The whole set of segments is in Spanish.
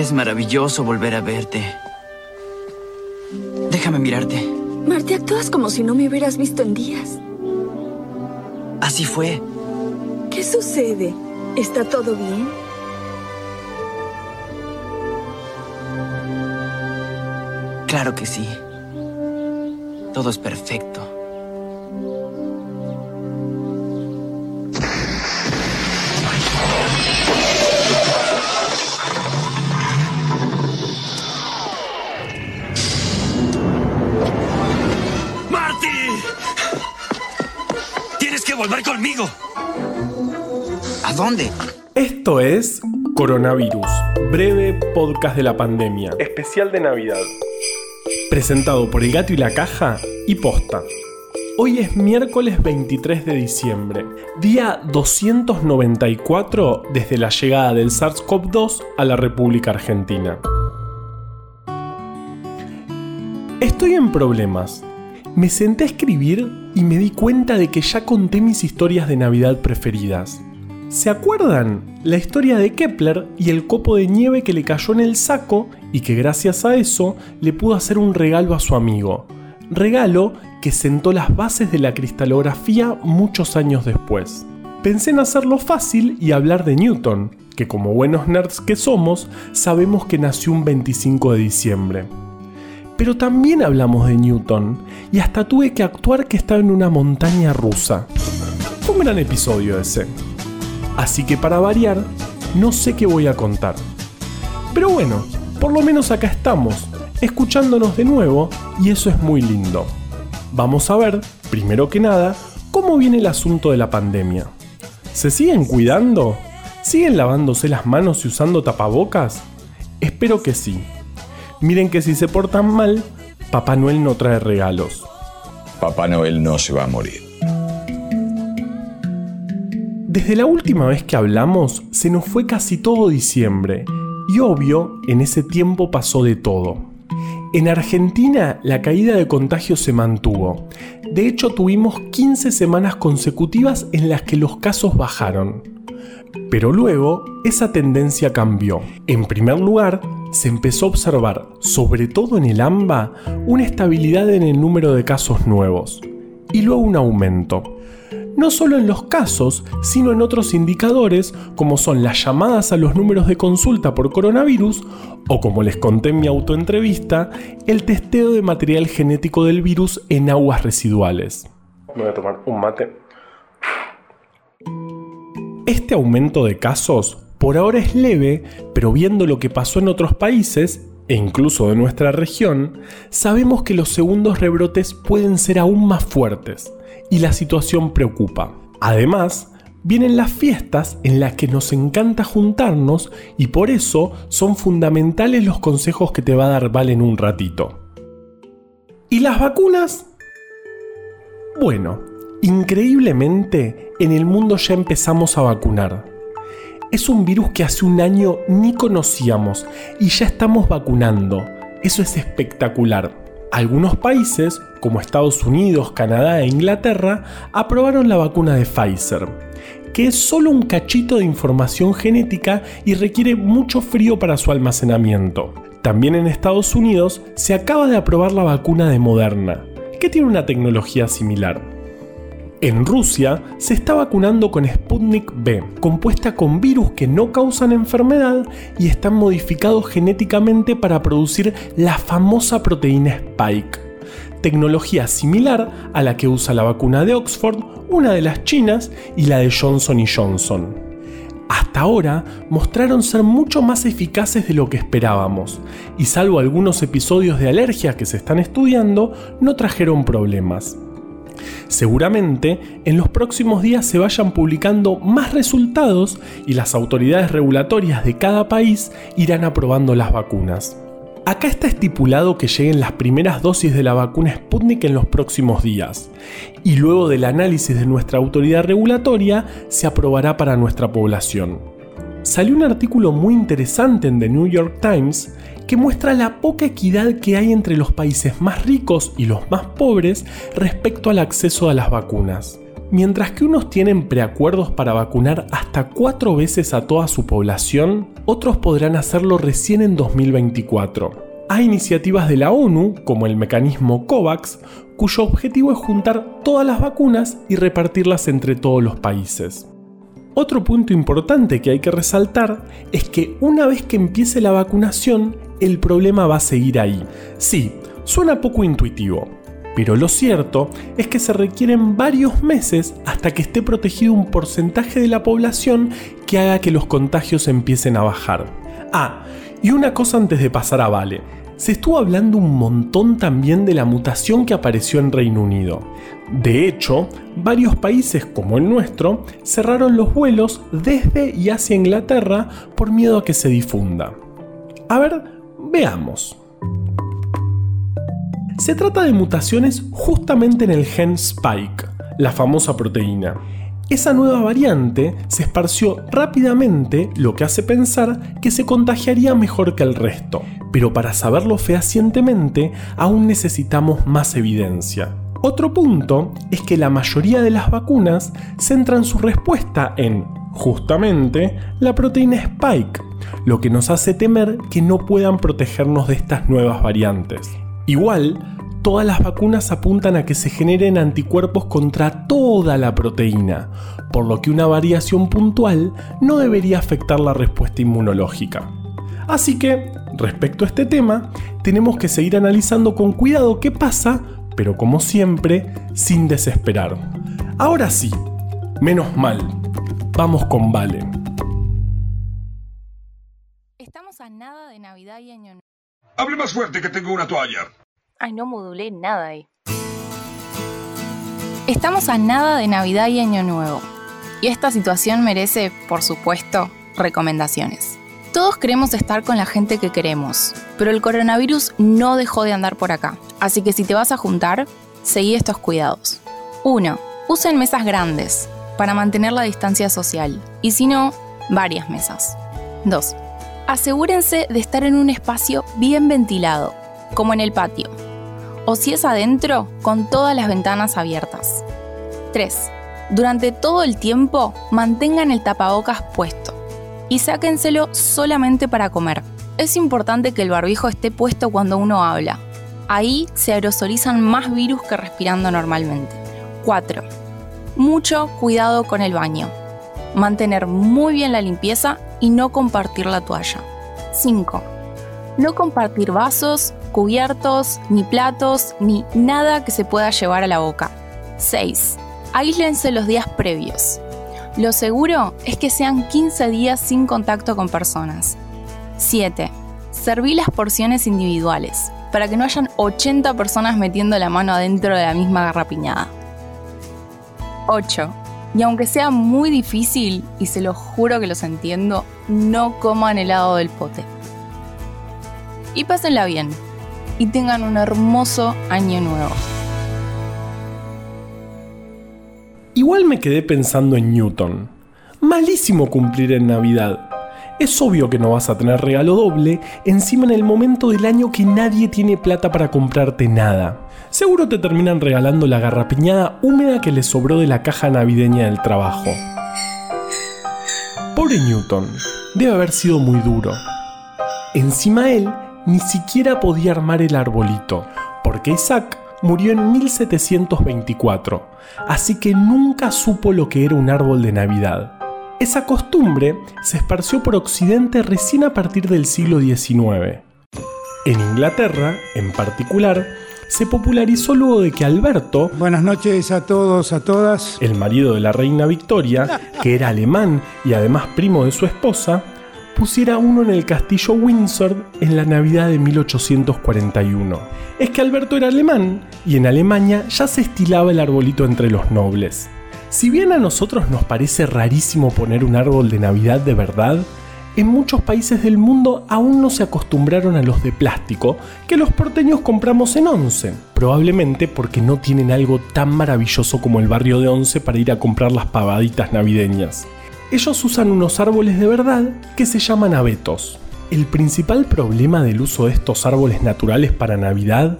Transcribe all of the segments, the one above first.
Es maravilloso volver a verte. Déjame mirarte. Marte, actúas como si no me hubieras visto en días. Así fue. ¿Qué sucede? ¿Está todo bien? Claro que sí. Todo es perfecto. Volver conmigo! ¿A dónde? Esto es Coronavirus, breve podcast de la pandemia, especial de Navidad. Presentado por El Gato y la Caja y Posta. Hoy es miércoles 23 de diciembre, día 294 desde la llegada del SARS-CoV-2 a la República Argentina. Estoy en problemas. Me senté a escribir y me di cuenta de que ya conté mis historias de Navidad preferidas. ¿Se acuerdan? La historia de Kepler y el copo de nieve que le cayó en el saco y que gracias a eso le pudo hacer un regalo a su amigo. Regalo que sentó las bases de la cristalografía muchos años después. Pensé en hacerlo fácil y hablar de Newton, que como buenos nerds que somos, sabemos que nació un 25 de diciembre. Pero también hablamos de Newton, y hasta tuve que actuar que estaba en una montaña rusa. Fue un gran episodio ese. Así que para variar, no sé qué voy a contar. Pero bueno, por lo menos acá estamos, escuchándonos de nuevo, y eso es muy lindo. Vamos a ver, primero que nada, cómo viene el asunto de la pandemia. ¿Se siguen cuidando? ¿Siguen lavándose las manos y usando tapabocas? Espero que sí. Miren que si se portan mal, Papá Noel no trae regalos. Papá Noel no se va a morir. Desde la última vez que hablamos, se nos fue casi todo diciembre, y obvio, en ese tiempo pasó de todo. En Argentina la caída de contagios se mantuvo. De hecho, tuvimos 15 semanas consecutivas en las que los casos bajaron. Pero luego, esa tendencia cambió. En primer lugar, se empezó a observar, sobre todo en el AMBA, una estabilidad en el número de casos nuevos. Y luego un aumento no solo en los casos, sino en otros indicadores como son las llamadas a los números de consulta por coronavirus o como les conté en mi autoentrevista, el testeo de material genético del virus en aguas residuales. Me voy a tomar un mate. Este aumento de casos por ahora es leve, pero viendo lo que pasó en otros países, e incluso de nuestra región, sabemos que los segundos rebrotes pueden ser aún más fuertes y la situación preocupa. Además, vienen las fiestas en las que nos encanta juntarnos y por eso son fundamentales los consejos que te va a dar Val en un ratito. ¿Y las vacunas? Bueno, increíblemente en el mundo ya empezamos a vacunar. Es un virus que hace un año ni conocíamos y ya estamos vacunando. Eso es espectacular. Algunos países, como Estados Unidos, Canadá e Inglaterra, aprobaron la vacuna de Pfizer, que es solo un cachito de información genética y requiere mucho frío para su almacenamiento. También en Estados Unidos se acaba de aprobar la vacuna de Moderna, que tiene una tecnología similar. En Rusia se está vacunando con Sputnik B, compuesta con virus que no causan enfermedad y están modificados genéticamente para producir la famosa proteína Spike, tecnología similar a la que usa la vacuna de Oxford, una de las chinas y la de Johnson Johnson. Hasta ahora mostraron ser mucho más eficaces de lo que esperábamos, y salvo algunos episodios de alergia que se están estudiando, no trajeron problemas. Seguramente en los próximos días se vayan publicando más resultados y las autoridades regulatorias de cada país irán aprobando las vacunas. Acá está estipulado que lleguen las primeras dosis de la vacuna Sputnik en los próximos días, y luego del análisis de nuestra autoridad regulatoria se aprobará para nuestra población. Salió un artículo muy interesante en The New York Times que muestra la poca equidad que hay entre los países más ricos y los más pobres respecto al acceso a las vacunas. Mientras que unos tienen preacuerdos para vacunar hasta cuatro veces a toda su población, otros podrán hacerlo recién en 2024. Hay iniciativas de la ONU, como el mecanismo COVAX, cuyo objetivo es juntar todas las vacunas y repartirlas entre todos los países. Otro punto importante que hay que resaltar es que una vez que empiece la vacunación, el problema va a seguir ahí. Sí, suena poco intuitivo, pero lo cierto es que se requieren varios meses hasta que esté protegido un porcentaje de la población que haga que los contagios empiecen a bajar. Ah, y una cosa antes de pasar a Vale se estuvo hablando un montón también de la mutación que apareció en Reino Unido. De hecho, varios países como el nuestro cerraron los vuelos desde y hacia Inglaterra por miedo a que se difunda. A ver, veamos. Se trata de mutaciones justamente en el gen Spike, la famosa proteína. Esa nueva variante se esparció rápidamente, lo que hace pensar que se contagiaría mejor que el resto, pero para saberlo fehacientemente aún necesitamos más evidencia. Otro punto es que la mayoría de las vacunas centran su respuesta en, justamente, la proteína Spike, lo que nos hace temer que no puedan protegernos de estas nuevas variantes. Igual, todas las vacunas apuntan a que se generen anticuerpos contra toda la proteína, por lo que una variación puntual no debería afectar la respuesta inmunológica. Así que, respecto a este tema, tenemos que seguir analizando con cuidado qué pasa, pero como siempre, sin desesperar. Ahora sí, menos mal, vamos con Vale. Estamos a nada de Navidad y Año Nuevo. Hable más fuerte que tengo una toalla. Ay, no modulé nada ahí. Estamos a nada de Navidad y Año Nuevo. Y esta situación merece, por supuesto, recomendaciones. Todos queremos estar con la gente que queremos, pero el coronavirus no dejó de andar por acá. Así que si te vas a juntar, seguí estos cuidados. 1. Usen mesas grandes para mantener la distancia social y si no, varias mesas. 2. Asegúrense de estar en un espacio bien ventilado, como en el patio, o si es adentro, con todas las ventanas abiertas. 3. Durante todo el tiempo, mantengan el tapabocas puesto y sáquenselo solamente para comer. Es importante que el barbijo esté puesto cuando uno habla. Ahí se aerosolizan más virus que respirando normalmente. 4. Mucho cuidado con el baño. Mantener muy bien la limpieza y no compartir la toalla. 5. No compartir vasos, cubiertos, ni platos, ni nada que se pueda llevar a la boca. 6. Aíslense los días previos. Lo seguro es que sean 15 días sin contacto con personas. 7. Serví las porciones individuales, para que no hayan 80 personas metiendo la mano adentro de la misma garrapiñada. 8. Y aunque sea muy difícil, y se lo juro que los entiendo, no coman helado del pote. Y pásenla bien, y tengan un hermoso año nuevo. Igual me quedé pensando en Newton. Malísimo cumplir en Navidad. Es obvio que no vas a tener regalo doble, encima en el momento del año que nadie tiene plata para comprarte nada. Seguro te terminan regalando la garrapiñada húmeda que le sobró de la caja navideña del trabajo. Pobre Newton, debe haber sido muy duro. Encima él ni siquiera podía armar el arbolito, porque Isaac murió en 1724, así que nunca supo lo que era un árbol de Navidad. Esa costumbre se esparció por Occidente recién a partir del siglo XIX. En Inglaterra, en particular, se popularizó luego de que Alberto, Buenas noches a todos, a todas. el marido de la reina Victoria, que era alemán y además primo de su esposa, pusiera uno en el castillo Windsor en la Navidad de 1841. Es que Alberto era alemán y en Alemania ya se estilaba el arbolito entre los nobles. Si bien a nosotros nos parece rarísimo poner un árbol de Navidad de verdad, en muchos países del mundo aún no se acostumbraron a los de plástico que los porteños compramos en Once, probablemente porque no tienen algo tan maravilloso como el barrio de Once para ir a comprar las pavaditas navideñas ellos usan unos árboles de verdad que se llaman abetos. El principal problema del uso de estos árboles naturales para Navidad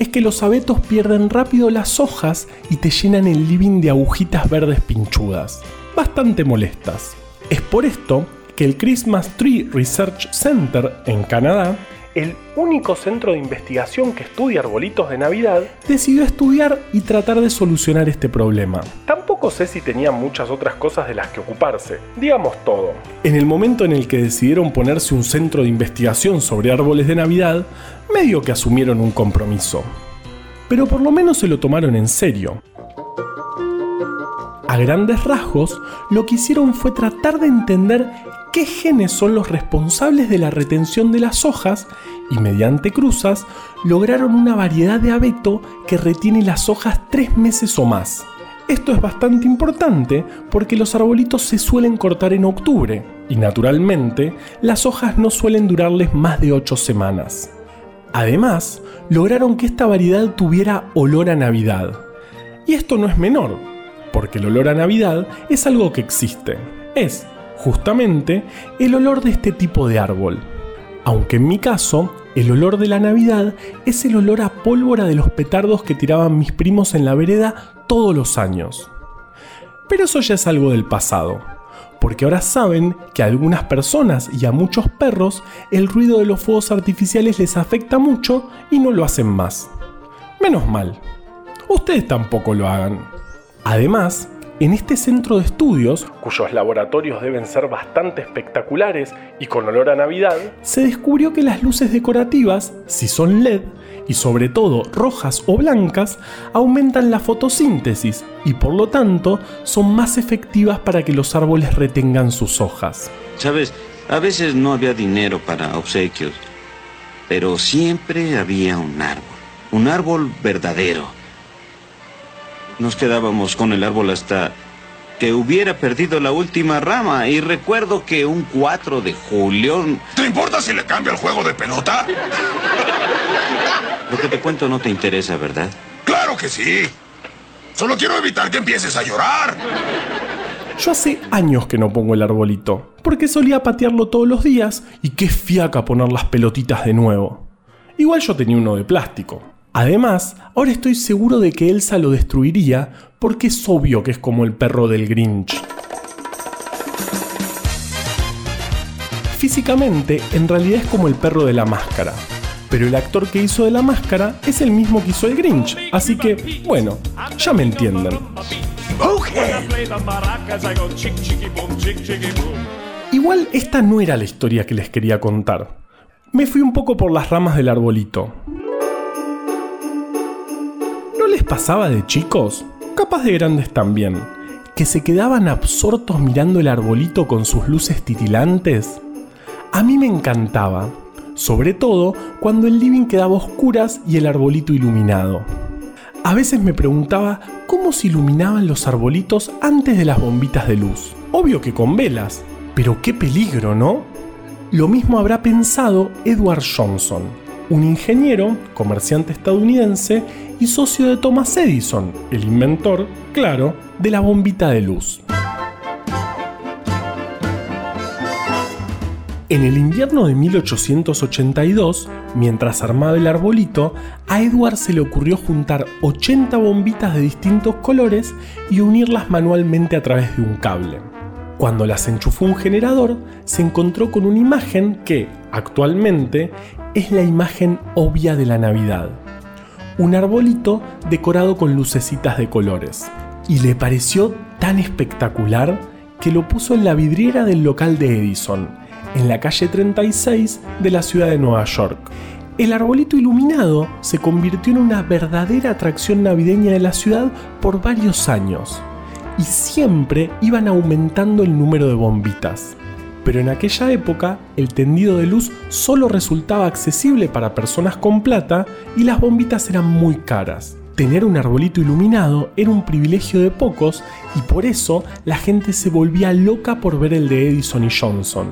es que los abetos pierden rápido las hojas y te llenan el living de agujitas verdes pinchudas, bastante molestas. Es por esto que el Christmas Tree Research Center en Canadá el único centro de investigación que estudia arbolitos de Navidad, decidió estudiar y tratar de solucionar este problema. Tampoco sé si tenía muchas otras cosas de las que ocuparse, digamos todo. En el momento en el que decidieron ponerse un centro de investigación sobre árboles de Navidad, medio que asumieron un compromiso. Pero por lo menos se lo tomaron en serio. A grandes rasgos, lo que hicieron fue tratar de entender qué genes son los responsables de la retención de las hojas y mediante cruzas lograron una variedad de abeto que retiene las hojas tres meses o más. Esto es bastante importante porque los arbolitos se suelen cortar en octubre y naturalmente las hojas no suelen durarles más de 8 semanas. Además, lograron que esta variedad tuviera olor a Navidad. Y esto no es menor, porque el olor a Navidad es algo que existe. Es justamente el olor de este tipo de árbol. Aunque en mi caso, el olor de la Navidad es el olor a pólvora de los petardos que tiraban mis primos en la vereda todos los años. Pero eso ya es algo del pasado, porque ahora saben que a algunas personas y a muchos perros el ruido de los fuegos artificiales les afecta mucho y no lo hacen más. Menos mal. Ustedes tampoco lo hagan. Además, en este centro de estudios, cuyos laboratorios deben ser bastante espectaculares y con olor a Navidad, se descubrió que las luces decorativas, si son LED, y sobre todo rojas o blancas, aumentan la fotosíntesis y por lo tanto son más efectivas para que los árboles retengan sus hojas. Sabes, a veces no había dinero para obsequios, pero siempre había un árbol, un árbol verdadero nos quedábamos con el árbol hasta que hubiera perdido la última rama. Y recuerdo que un 4 de julio... ¿Te importa si le cambio el juego de pelota? Lo que te cuento no te interesa, ¿verdad? Claro que sí. Solo quiero evitar que empieces a llorar. Yo hace años que no pongo el arbolito, porque solía patearlo todos los días y qué fiaca poner las pelotitas de nuevo. Igual yo tenía uno de plástico, Además, ahora estoy seguro de que Elsa lo destruiría porque es obvio que es como el perro del Grinch. Físicamente, en realidad es como el perro de la máscara, pero el actor que hizo de la máscara es el mismo que hizo el Grinch, así que, bueno, ya me entienden. Igual esta no era la historia que les quería contar. Me fui un poco por las ramas del arbolito pasaba de chicos? Capaz de grandes también. Que se quedaban absortos mirando el arbolito con sus luces titilantes. A mí me encantaba, sobre todo cuando el living quedaba oscuras y el arbolito iluminado. A veces me preguntaba cómo se iluminaban los arbolitos antes de las bombitas de luz. Obvio que con velas, pero qué peligro, ¿no? Lo mismo habrá pensado Edward Johnson, un ingeniero, comerciante estadounidense y socio de Thomas Edison, el inventor, claro, de la bombita de luz. En el invierno de 1882, mientras armaba el arbolito, a Edward se le ocurrió juntar 80 bombitas de distintos colores y unirlas manualmente a través de un cable. Cuando las enchufó un generador, se encontró con una imagen que, actualmente, es la imagen obvia de la Navidad un arbolito decorado con lucecitas de colores. Y le pareció tan espectacular que lo puso en la vidriera del local de Edison, en la calle 36 de la ciudad de Nueva York. El arbolito iluminado se convirtió en una verdadera atracción navideña de la ciudad por varios años, y siempre iban aumentando el número de bombitas pero en aquella época el tendido de luz solo resultaba accesible para personas con plata y las bombitas eran muy caras. Tener un arbolito iluminado era un privilegio de pocos y por eso la gente se volvía loca por ver el de Edison y Johnson.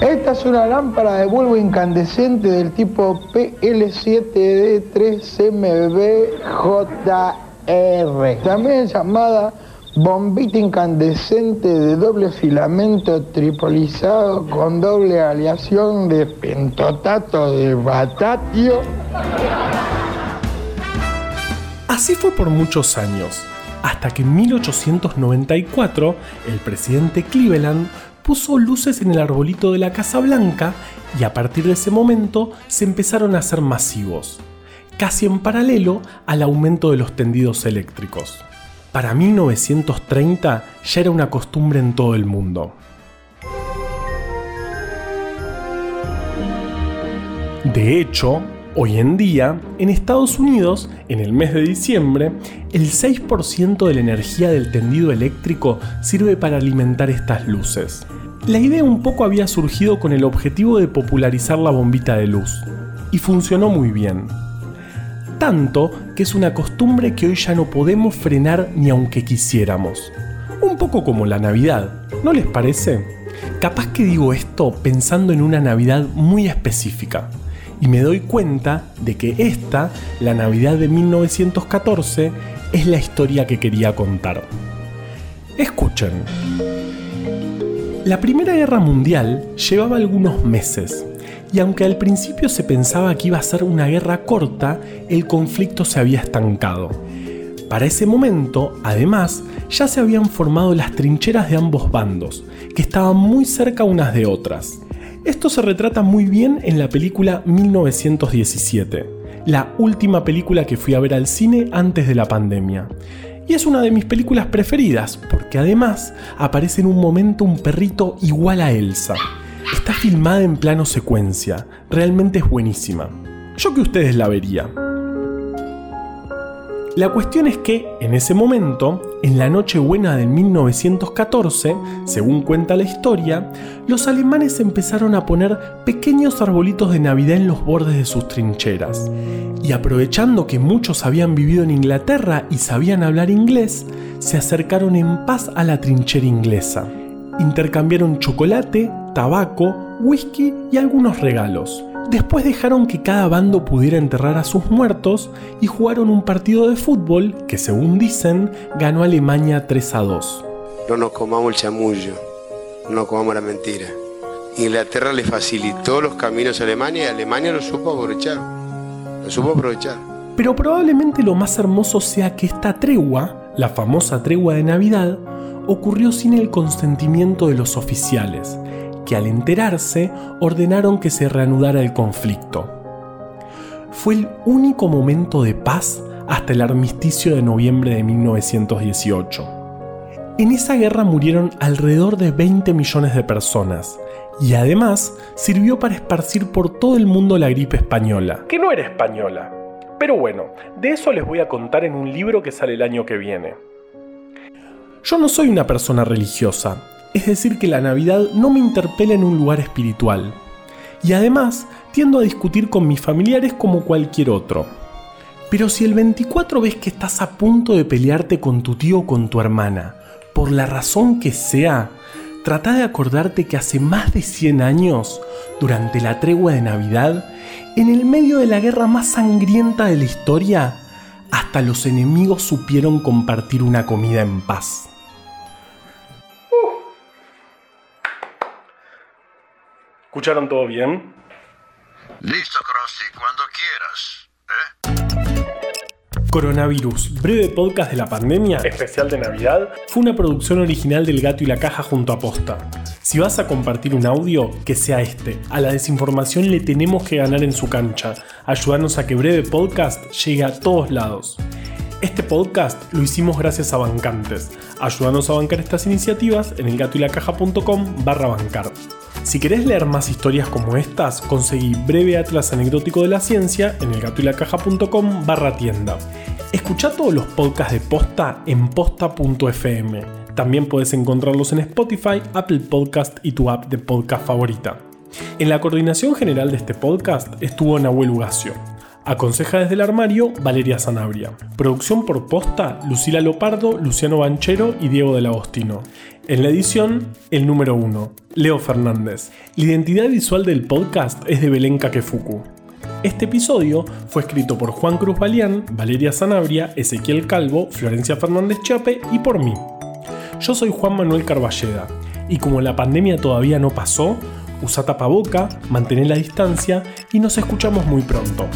Esta es una lámpara de bulbo incandescente del tipo PL7D3MBJR, también llamada bombita incandescente de doble filamento tripolizado con doble aleación de pentotato de batatio. Así fue por muchos años, hasta que en 1894 el presidente Cleveland puso luces en el arbolito de la Casa Blanca y a partir de ese momento se empezaron a hacer masivos, casi en paralelo al aumento de los tendidos eléctricos. Para 1930 ya era una costumbre en todo el mundo. De hecho, hoy en día, en Estados Unidos, en el mes de diciembre, el 6% de la energía del tendido eléctrico sirve para alimentar estas luces. La idea un poco había surgido con el objetivo de popularizar la bombita de luz, y funcionó muy bien. Tanto que es una costumbre que hoy ya no podemos frenar ni aunque quisiéramos. Un poco como la Navidad, ¿no les parece? Capaz que digo esto pensando en una Navidad muy específica, y me doy cuenta de que esta, la Navidad de 1914, es la historia que quería contar. Escuchen. La Primera Guerra Mundial llevaba algunos meses, y aunque al principio se pensaba que iba a ser una guerra corta, el conflicto se había estancado. Para ese momento, además, ya se habían formado las trincheras de ambos bandos, que estaban muy cerca unas de otras. Esto se retrata muy bien en la película 1917, la última película que fui a ver al cine antes de la pandemia. Y es una de mis películas preferidas, porque además aparece en un momento un perrito igual a Elsa. Está filmada en plano secuencia, realmente es buenísima. Yo que ustedes la vería. La cuestión es que, en ese momento, en la Nochebuena de 1914, según cuenta la historia, los alemanes empezaron a poner pequeños arbolitos de Navidad en los bordes de sus trincheras. Y aprovechando que muchos habían vivido en Inglaterra y sabían hablar inglés, se acercaron en paz a la trinchera inglesa. Intercambiaron chocolate, tabaco, whisky y algunos regalos. Después dejaron que cada bando pudiera enterrar a sus muertos y jugaron un partido de fútbol que, según dicen, ganó Alemania 3 a 2. No nos comamos el chamullo, no nos comamos la mentira. Inglaterra le facilitó los caminos a Alemania y Alemania lo supo aprovechar. Lo supo aprovechar. Pero probablemente lo más hermoso sea que esta tregua, la famosa tregua de Navidad, ocurrió sin el consentimiento de los oficiales, que al enterarse ordenaron que se reanudara el conflicto. Fue el único momento de paz hasta el armisticio de noviembre de 1918. En esa guerra murieron alrededor de 20 millones de personas y además sirvió para esparcir por todo el mundo la gripe española, que no era española. Pero bueno, de eso les voy a contar en un libro que sale el año que viene. Yo no soy una persona religiosa, es decir, que la Navidad no me interpela en un lugar espiritual. Y además, tiendo a discutir con mis familiares como cualquier otro. Pero si el 24 ves que estás a punto de pelearte con tu tío o con tu hermana, por la razón que sea, trata de acordarte que hace más de 100 años, durante la tregua de Navidad, en el medio de la guerra más sangrienta de la historia, hasta los enemigos supieron compartir una comida en paz. ¿Escucharon todo bien? Listo, Krusty, cuando quieras. ¿eh? Coronavirus, breve podcast de la pandemia, especial de Navidad, fue una producción original del Gato y la Caja junto a Posta. Si vas a compartir un audio, que sea este. A la desinformación le tenemos que ganar en su cancha. Ayúdanos a que Breve Podcast llegue a todos lados. Este podcast lo hicimos gracias a bancantes. Ayúdanos a bancar estas iniciativas en elgatoylacaja.com barra bancar. Si querés leer más historias como estas, conseguí Breve Atlas Anecdótico de la Ciencia en elgatoylacaja.com barra tienda. Escucha todos los podcasts de Posta en posta.fm. También puedes encontrarlos en Spotify, Apple Podcast y tu app de podcast favorita. En la coordinación general de este podcast estuvo Nahuel Ugacio. Aconseja desde el armario Valeria Sanabria. Producción por posta Lucila Lopardo, Luciano Banchero y Diego del Agostino. En la edición, el número 1, Leo Fernández. La identidad visual del podcast es de Belén Kakefuku. Este episodio fue escrito por Juan Cruz Balián, Valeria Sanabria, Ezequiel Calvo, Florencia Fernández Chape y por mí. Yo soy Juan Manuel Carballeda y como la pandemia todavía no pasó, usa tapaboca, mantén la distancia y nos escuchamos muy pronto.